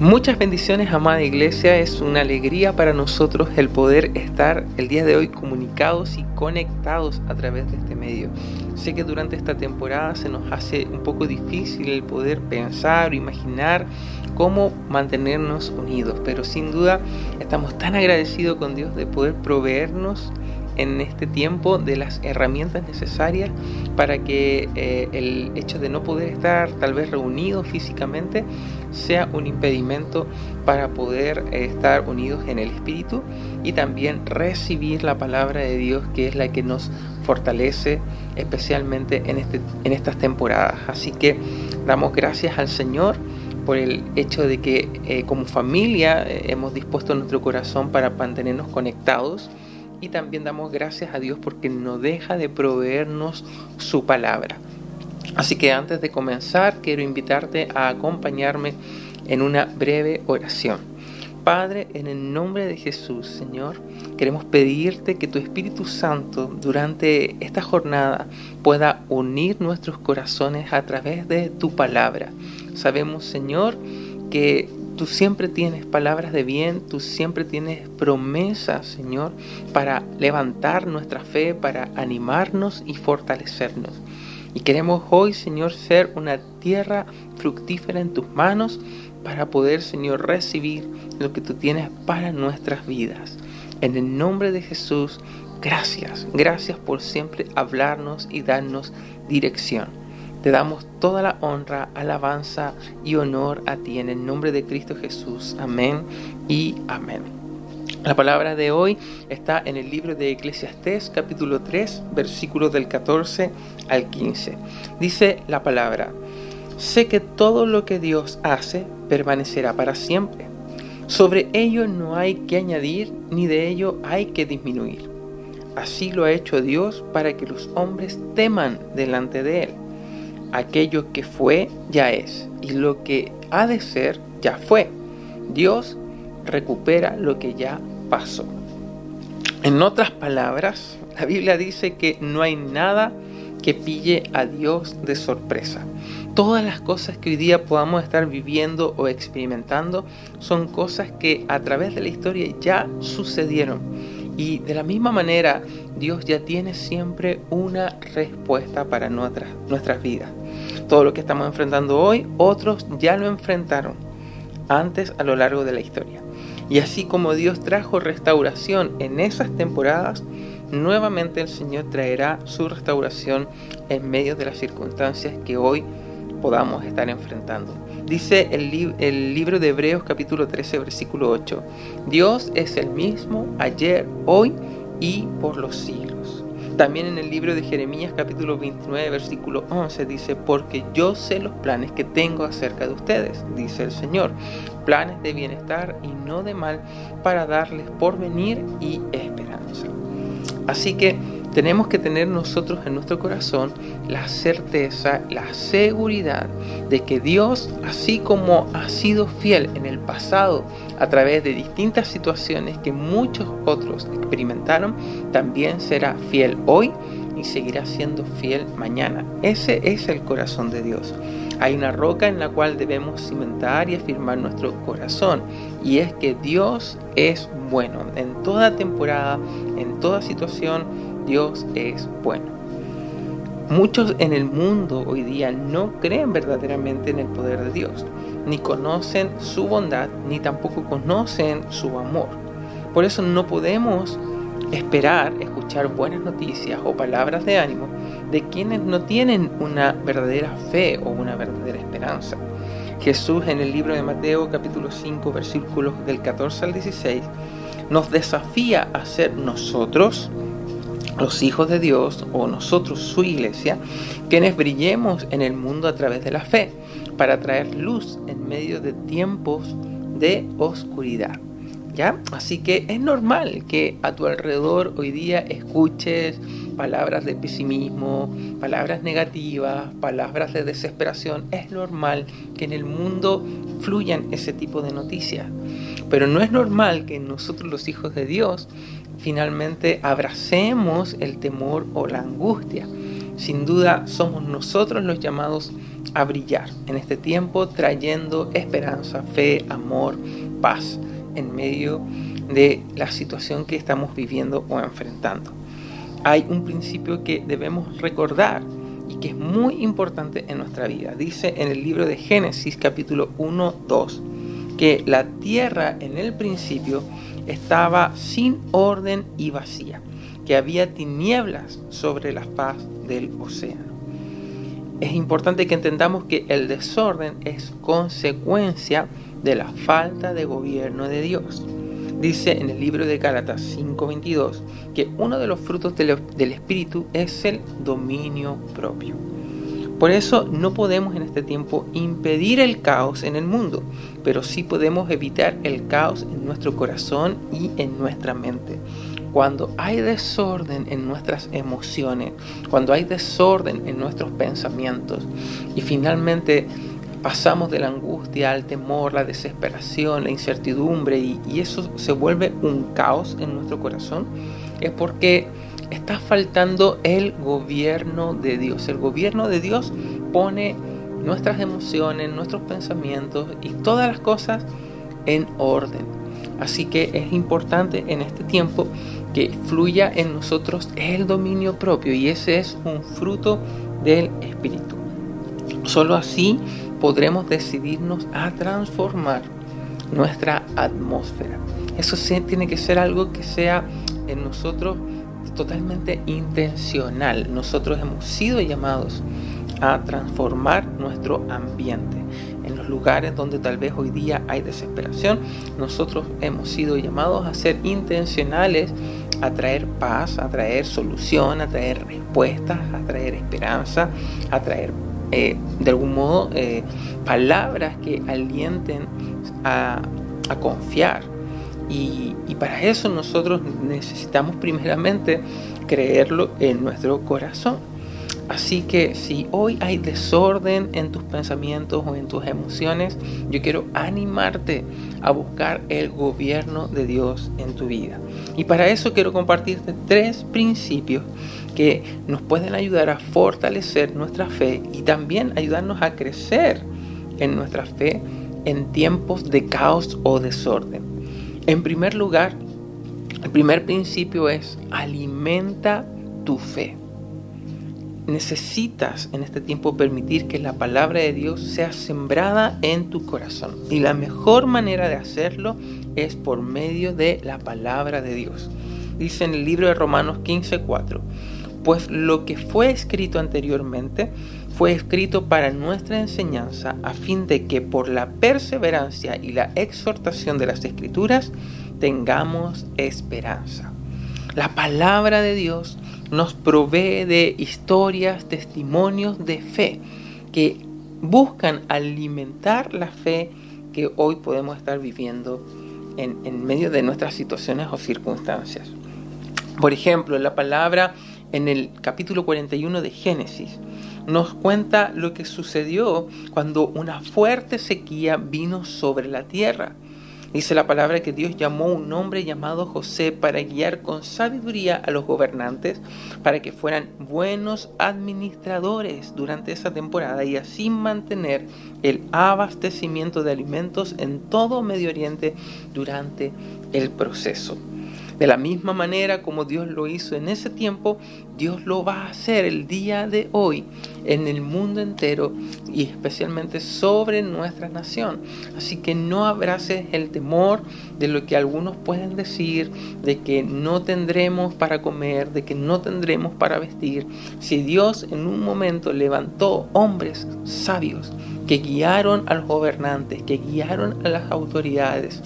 Muchas bendiciones, amada iglesia. Es una alegría para nosotros el poder estar el día de hoy comunicados y conectados a través de este medio. Sé que durante esta temporada se nos hace un poco difícil el poder pensar o imaginar cómo mantenernos unidos, pero sin duda estamos tan agradecidos con Dios de poder proveernos en este tiempo de las herramientas necesarias para que eh, el hecho de no poder estar tal vez reunidos físicamente sea un impedimento para poder eh, estar unidos en el Espíritu y también recibir la palabra de Dios que es la que nos fortalece especialmente en, este, en estas temporadas. Así que damos gracias al Señor por el hecho de que eh, como familia hemos dispuesto nuestro corazón para mantenernos conectados y también damos gracias a Dios porque no deja de proveernos su palabra. Así que antes de comenzar quiero invitarte a acompañarme en una breve oración. Padre, en el nombre de Jesús, Señor, queremos pedirte que tu Espíritu Santo durante esta jornada pueda unir nuestros corazones a través de tu palabra. Sabemos, Señor, que Tú siempre tienes palabras de bien, tú siempre tienes promesas, Señor, para levantar nuestra fe, para animarnos y fortalecernos. Y queremos hoy, Señor, ser una tierra fructífera en tus manos para poder, Señor, recibir lo que tú tienes para nuestras vidas. En el nombre de Jesús, gracias. Gracias por siempre hablarnos y darnos dirección. Te damos toda la honra, alabanza y honor a ti en el nombre de Cristo Jesús. Amén y amén. La palabra de hoy está en el libro de Eclesiastés capítulo 3 versículos del 14 al 15. Dice la palabra, sé que todo lo que Dios hace permanecerá para siempre. Sobre ello no hay que añadir ni de ello hay que disminuir. Así lo ha hecho Dios para que los hombres teman delante de Él aquello que fue ya es y lo que ha de ser ya fue. Dios recupera lo que ya pasó. En otras palabras, la Biblia dice que no hay nada que pille a Dios de sorpresa. Todas las cosas que hoy día podamos estar viviendo o experimentando son cosas que a través de la historia ya sucedieron y de la misma manera, Dios ya tiene siempre una respuesta para nuestras, nuestras vidas. Todo lo que estamos enfrentando hoy, otros ya lo enfrentaron antes a lo largo de la historia. Y así como Dios trajo restauración en esas temporadas, nuevamente el Señor traerá su restauración en medio de las circunstancias que hoy podamos estar enfrentando. Dice el, libro de Hebreos capítulo 13 versículo 8, Dios es el mismo ayer, hoy y por los siglos. También en el libro de Jeremías capítulo 29 versículo 11 dice, porque yo sé los planes que tengo acerca de ustedes, dice el Señor, planes de bienestar y no de mal para darles porvenir y esperanza. Así que tenemos que tener nosotros en nuestro corazón la certeza, la seguridad de que Dios, así como ha sido fiel en el pasado a través de distintas situaciones que muchos otros experimentaron, también será fiel hoy y seguirá siendo fiel mañana. Ese es el corazón de Dios. Hay una roca en la cual debemos cimentar y afirmar nuestro corazón y es que Dios es bueno en toda temporada, en toda situación Dios es bueno. Muchos en el mundo hoy día no creen verdaderamente en el poder de Dios, ni conocen su bondad, ni tampoco conocen su amor. Por eso no podemos esperar escuchar buenas noticias o palabras de ánimo de quienes no tienen una verdadera fe o una verdadera esperanza. Jesús en el libro de Mateo capítulo 5 versículos del 14 al 16 nos desafía a ser nosotros los hijos de Dios o nosotros su iglesia, quienes brillemos en el mundo a través de la fe, para traer luz en medio de tiempos de oscuridad. ¿Ya? Así que es normal que a tu alrededor hoy día escuches palabras de pesimismo, palabras negativas, palabras de desesperación. Es normal que en el mundo fluyan ese tipo de noticias. Pero no es normal que nosotros los hijos de Dios finalmente abracemos el temor o la angustia. Sin duda somos nosotros los llamados a brillar en este tiempo trayendo esperanza, fe, amor, paz en medio de la situación que estamos viviendo o enfrentando. Hay un principio que debemos recordar y que es muy importante en nuestra vida. Dice en el libro de Génesis capítulo 1, 2 que la tierra en el principio estaba sin orden y vacía, que había tinieblas sobre la faz del océano. Es importante que entendamos que el desorden es consecuencia de la falta de gobierno de Dios. Dice en el libro de Gálatas 5:22 que uno de los frutos del Espíritu es el dominio propio. Por eso no podemos en este tiempo impedir el caos en el mundo, pero sí podemos evitar el caos en nuestro corazón y en nuestra mente. Cuando hay desorden en nuestras emociones, cuando hay desorden en nuestros pensamientos y finalmente pasamos de la angustia al temor, la desesperación, la incertidumbre y, eso se vuelve un caos en nuestro corazón, es porque está faltando el gobierno de Dios. El gobierno de Dios pone nuestras emociones, nuestros pensamientos y todas las cosas en orden. Así que es importante en este tiempo que fluya en nosotros el dominio propio y ese es un fruto del Espíritu. Solo así podremos decidirnos a transformar nuestra atmósfera. Eso tiene que ser algo que sea en nosotros totalmente intencional. Nosotros hemos sido llamados a transformar nuestro ambiente. En los lugares donde tal vez hoy día hay desesperación, nosotros hemos sido llamados a ser intencionales, a traer paz, a traer solución, a traer respuestas, a traer esperanza, a traer eh, de algún modo eh, palabras que alienten a, confiar. Y, para eso nosotros necesitamos primeramente creerlo en nuestro corazón. Así que si hoy hay desorden en tus pensamientos o en tus emociones, yo quiero animarte a buscar el gobierno de Dios en tu vida. Y para eso quiero compartirte tres principios que nos pueden ayudar a fortalecer nuestra fe y también ayudarnos a crecer en nuestra fe en tiempos de caos o desorden. En primer lugar, el primer principio es alimenta tu fe necesitas en este tiempo permitir que la palabra de Dios sea sembrada en tu corazón. Y la mejor manera de hacerlo es por medio de la palabra de Dios. Dice en el libro de Romanos 15:4, pues lo que fue escrito anteriormente fue escrito para nuestra enseñanza a fin de que por la perseverancia y la exhortación de las escrituras tengamos esperanza. La palabra de Dios nos provee de historias, testimonios de fe que buscan alimentar la fe que hoy podemos estar viviendo en, medio de nuestras situaciones o circunstancias. Por ejemplo, la palabra en el capítulo 41 de Génesis nos cuenta lo que sucedió cuando una fuerte sequía vino sobre la tierra. Dice la palabra que Dios llamó a un hombre llamado José para guiar con sabiduría a los gobernantes, para que fueran buenos administradores durante esa temporada y así mantener el abastecimiento de alimentos en todo Medio Oriente durante el proceso. De la misma manera como Dios lo hizo en ese tiempo, Dios lo va a hacer el día de hoy en el mundo entero y especialmente sobre nuestra nación. Así que no abraces el temor de lo que algunos pueden decir, de que no tendremos para comer, de que no tendremos para vestir. Si Dios en un momento levantó hombres sabios que guiaron a los gobernantes, que guiaron a las autoridades,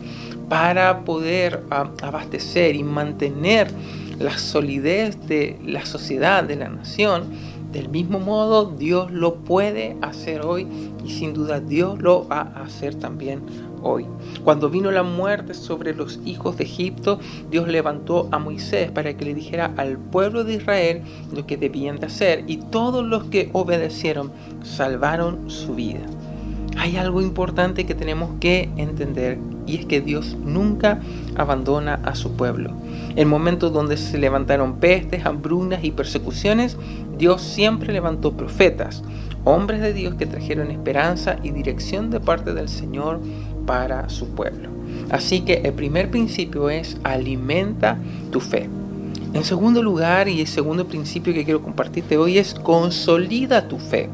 para poder abastecer y mantener la solidez de la sociedad, de la nación, del mismo modo Dios lo puede hacer hoy y sin duda Dios lo va a hacer también hoy. Cuando vino la muerte sobre los hijos de Egipto, Dios levantó a Moisés para que le dijera al pueblo de Israel lo que debían de hacer y todos los que obedecieron salvaron su vida. Hay algo importante que tenemos que entender y es que Dios nunca abandona a su pueblo. En momentos donde se levantaron pestes, hambrunas y persecuciones, Dios siempre levantó profetas, hombres de Dios que trajeron esperanza y dirección de parte del Señor para su pueblo. Así que el primer principio es alimenta tu fe. En segundo lugar, y el segundo principio que quiero compartirte hoy es consolida tu fe.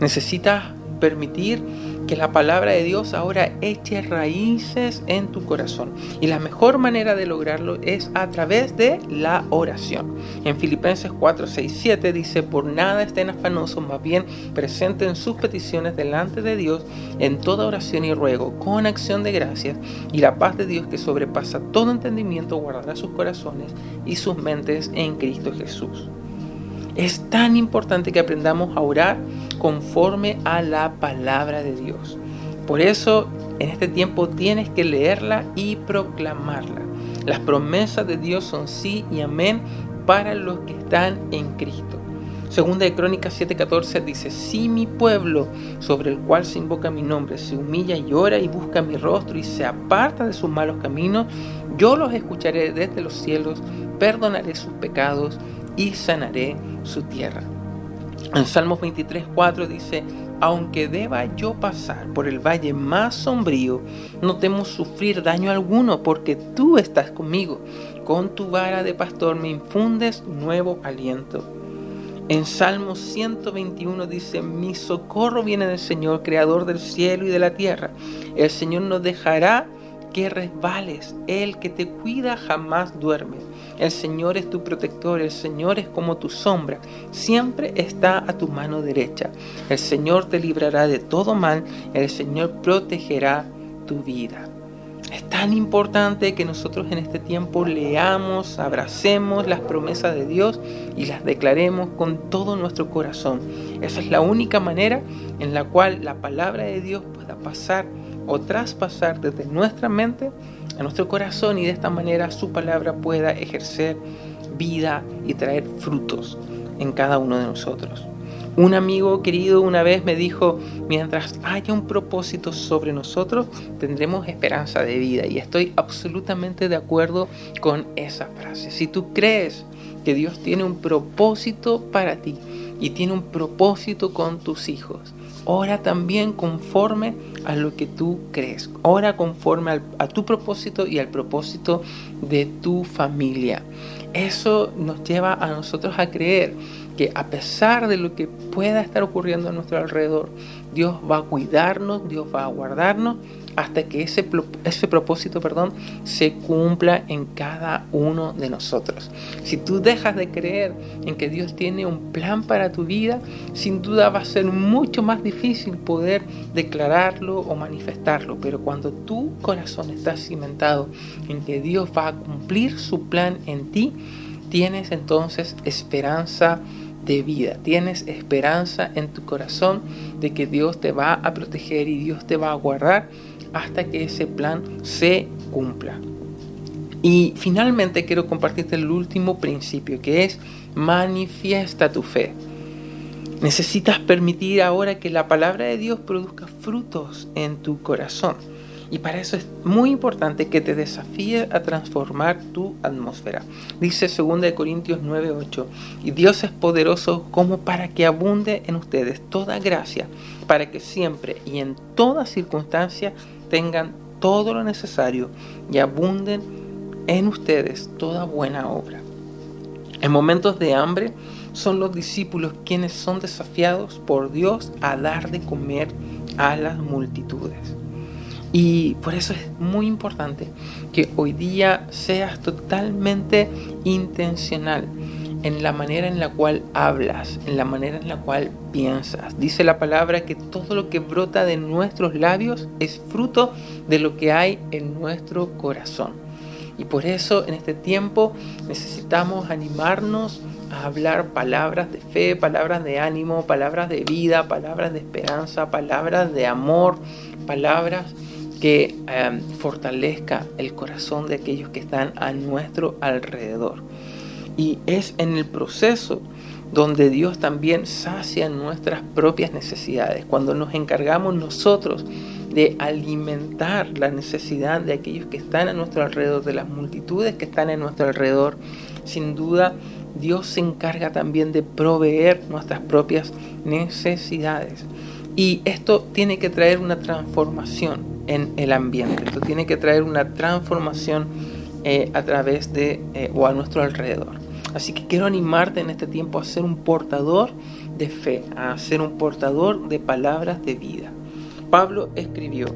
Necesitas permitir que la palabra de Dios ahora eche raíces en tu corazón. Y la mejor manera de lograrlo es a través de la oración. En Filipenses 4, 6, 7 dice, por nada estén afanosos, más bien presenten sus peticiones delante de Dios en toda oración y ruego, con acción de gracias, y la paz de Dios que sobrepasa todo entendimiento guardará sus corazones y sus mentes en Cristo Jesús. Es tan importante que aprendamos a orar conforme a la palabra de Dios. Por eso en este tiempo tienes que leerla y proclamarla. Las promesas de Dios son sí y amén para los que están en Cristo. Segunda de Crónicas 7:14 dice, si mi pueblo sobre el cual se invoca mi nombre se humilla y ora y busca mi rostro y se aparta de sus malos caminos, yo los escucharé desde los cielos, perdonaré sus pecados y sanaré su tierra. En Salmos 23, 4 dice, aunque deba yo pasar por el valle más sombrío, no temo sufrir daño alguno, porque tú estás conmigo. Con tu vara de pastor me infundes nuevo aliento. En Salmos 121 dice, mi socorro viene del Señor, creador del cielo y de la tierra. El Señor no dejará que resbales. El que te cuida jamás duerme. El Señor es tu protector, el Señor es como tu sombra, siempre está a tu mano derecha. El Señor te librará de todo mal, el Señor protegerá tu vida. Es tan importante que nosotros en este tiempo leamos, abracemos las promesas de Dios y las declaremos con todo nuestro corazón. Esa es la única manera en la cual la palabra de Dios pueda pasar o traspasar desde nuestra mente a nuestro corazón y de esta manera su palabra pueda ejercer vida y traer frutos en cada uno de nosotros. Un amigo querido una vez me dijo, mientras haya un propósito sobre nosotros, tendremos esperanza de vida. Y estoy absolutamente de acuerdo con esa frase. Si tú crees que Dios tiene un propósito para ti y tiene un propósito con tus hijos, ora también conforme a lo que tú crees. Ora conforme a tu propósito y al propósito de tu familia. Eso nos lleva a nosotros a creer que a pesar de lo que pueda estar ocurriendo a nuestro alrededor, Dios va a cuidarnos, Dios va a guardarnos hasta que ese, ese propósito perdón, se cumpla en cada uno de nosotros. Si tú dejas de creer en que Dios tiene un plan para tu vida, sin duda va a ser mucho más difícil poder declararlo o manifestarlo. Pero cuando tu corazón está cimentado en que Dios va a cumplir su plan en ti, tienes entonces esperanza de vida. Tienes esperanza en tu corazón de que Dios te va a proteger y Dios te va a guardar hasta que ese plan se cumpla. Y finalmente quiero compartirte el último principio que es manifiesta tu fe. Necesitas permitir ahora que la palabra de Dios produzca frutos en tu corazón. Y para eso es muy importante que te desafíe a transformar tu atmósfera. Dice 2 Corintios 9:8, y Dios es poderoso como para que abunde en ustedes toda gracia, para que siempre y en toda circunstancia tengan todo lo necesario y abunden en ustedes toda buena obra. En momentos de hambre son los discípulos quienes son desafiados por Dios a dar de comer a las multitudes. Y por eso es muy importante que hoy día seas totalmente intencional en la manera en la cual hablas, en la manera en la cual piensas. Dice la palabra que todo lo que brota de nuestros labios es fruto de lo que hay en nuestro corazón. Y por eso en este tiempo necesitamos animarnos a hablar palabras de fe, palabras de ánimo, palabras de vida, palabras de esperanza, palabras de amor, palabras que em, fortalezca el corazón de aquellos que están a nuestro alrededor. Y es en el proceso donde Dios también sacia nuestras propias necesidades, cuando nos encargamos nosotros de alimentar la necesidad de aquellos que están a nuestro alrededor, de las multitudes que están a nuestro alrededor. Sin duda, Dios se encarga también de proveer nuestras propias necesidades. Y esto tiene que traer una transformación en el ambiente, esto tiene que traer una transformación eh, a través de eh, o a nuestro alrededor. Así que quiero animarte en este tiempo a ser un portador de fe, a ser un portador de palabras de vida. Pablo escribió,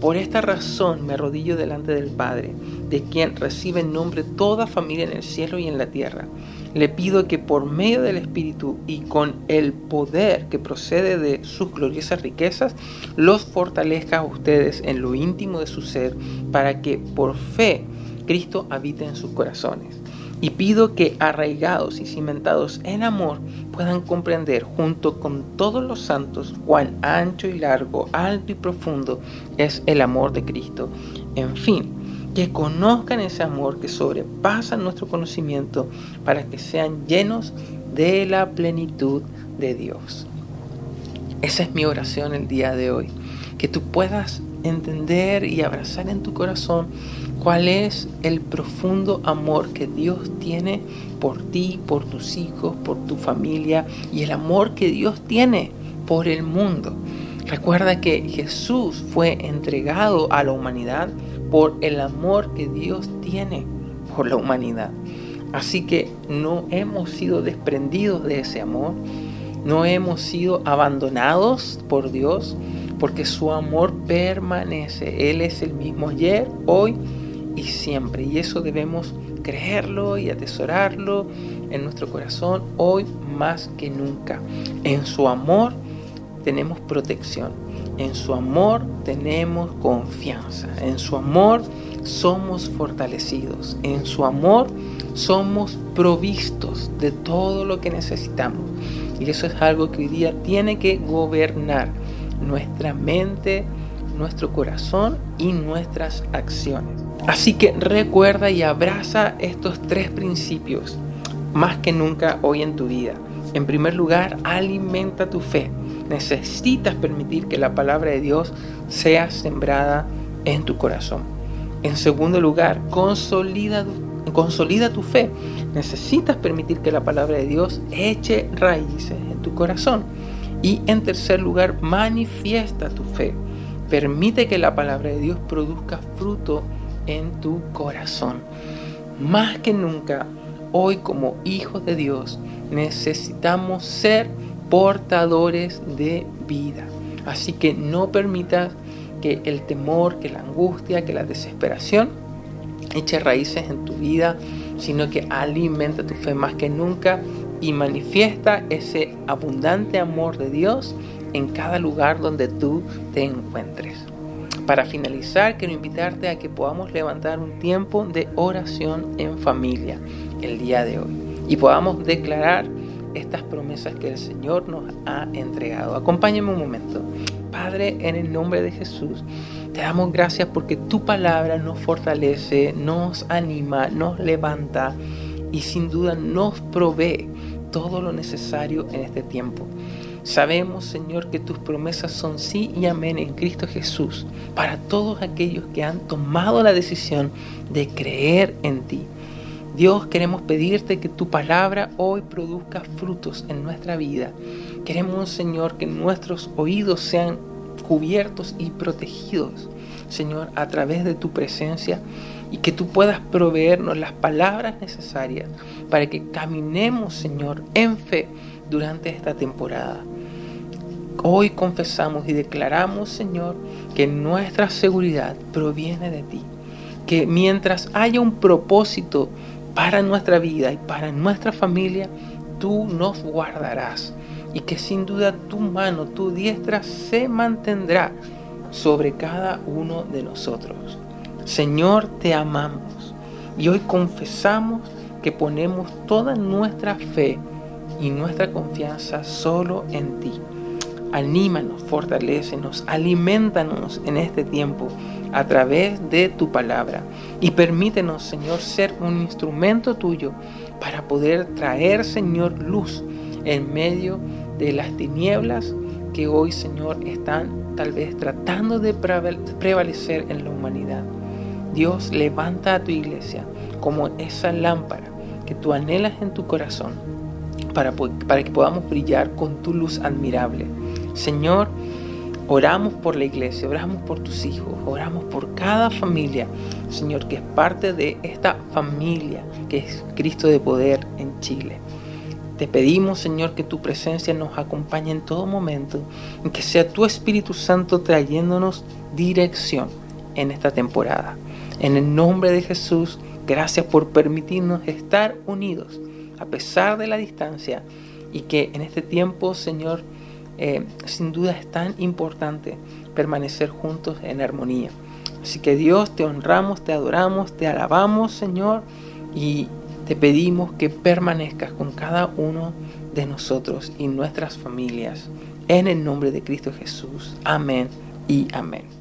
por esta razón me arrodillo delante del Padre, de quien recibe en nombre toda familia en el cielo y en la tierra. Le pido que por medio del Espíritu y con el poder que procede de sus gloriosas riquezas, los fortalezca a ustedes en lo íntimo de su ser, para que por fe Cristo habite en sus corazones y pido que arraigados y cimentados en amor puedan comprender junto con todos los santos cuán ancho y largo, alto y profundo es el amor de Cristo. En fin, que conozcan ese amor que sobrepasa nuestro conocimiento para que sean llenos de la plenitud de Dios. Esa es mi oración el día de hoy, que tú puedas entender y abrazar en tu corazón cuál es el profundo amor que Dios tiene por ti, por tus hijos, por tu familia y el amor que Dios tiene por el mundo. Recuerda que Jesús fue entregado a la humanidad por el amor que Dios tiene por la humanidad. Así que no hemos sido desprendidos de ese amor, no hemos sido abandonados por Dios, porque su amor permanece. Él es el mismo ayer, hoy y siempre. Y eso debemos creerlo y atesorarlo en nuestro corazón hoy más que nunca. En su amor tenemos protección. En su amor tenemos confianza. En su amor somos fortalecidos. En su amor somos provistos de todo lo que necesitamos. Y eso es algo que hoy día tiene que gobernar nuestra mente, nuestro corazón y nuestras acciones. Así que recuerda y abraza estos tres principios más que nunca hoy en tu vida. En primer lugar, alimenta tu fe. Necesitas permitir que la palabra de Dios sea sembrada en tu corazón. En segundo lugar, consolida, consolida tu fe. Necesitas permitir que la palabra de Dios eche raíces en tu corazón. Y en tercer lugar, manifiesta tu fe. Permite que la palabra de Dios produzca fruto en tu corazón. Más que nunca, hoy como hijos de Dios, necesitamos ser portadores de vida. Así que no permitas que el temor, que la angustia, que la desesperación eche raíces en tu vida, sino que alimenta tu fe más que nunca y manifiesta ese abundante amor de Dios en cada lugar donde tú te encuentres. Para finalizar, quiero invitarte a que podamos levantar un tiempo de oración en familia el día de hoy y podamos declarar estas promesas que el Señor nos ha entregado. Acompáñame un momento. Padre, en el nombre de Jesús, te damos gracias porque tu palabra nos fortalece, nos anima, nos levanta y sin duda nos provee todo lo necesario en este tiempo. Sabemos, Señor, que tus promesas son sí y amén en Cristo Jesús para todos aquellos que han tomado la decisión de creer en ti. Dios, queremos pedirte que tu palabra hoy produzca frutos en nuestra vida. Queremos, Señor, que nuestros oídos sean cubiertos y protegidos, Señor, a través de tu presencia y que tú puedas proveernos las palabras necesarias para que caminemos, Señor, en fe durante esta temporada. Hoy confesamos y declaramos, Señor, que nuestra seguridad proviene de ti. Que mientras haya un propósito para nuestra vida y para nuestra familia, tú nos guardarás. Y que sin duda tu mano, tu diestra se mantendrá sobre cada uno de nosotros. Señor, te amamos y hoy confesamos que ponemos toda nuestra fe y nuestra confianza solo en ti. Anímanos, fortalecenos, alimentanos en este tiempo a través de tu palabra y permítenos, Señor, ser un instrumento tuyo para poder traer, Señor, luz en medio de las tinieblas que hoy, Señor, están tal vez tratando de prevalecer en la humanidad. Dios levanta a tu iglesia como esa lámpara que tú anhelas en tu corazón para, para que podamos brillar con tu luz admirable. Señor, Oramos por la iglesia, oramos por tus hijos, oramos por cada familia, Señor, que es parte de esta familia que es Cristo de poder en Chile. Te pedimos, Señor, que tu presencia nos acompañe en todo momento, y que sea tu Espíritu Santo trayéndonos dirección en esta temporada. En el nombre de Jesús, gracias por permitirnos estar unidos a pesar de la distancia y que en este tiempo, Señor, eh, sin duda es tan importante permanecer juntos en armonía. Así que Dios, te honramos, te adoramos, te alabamos, Señor, y te pedimos que permanezcas con cada uno de nosotros y nuestras familias. En el nombre de Cristo Jesús. Amén y amén.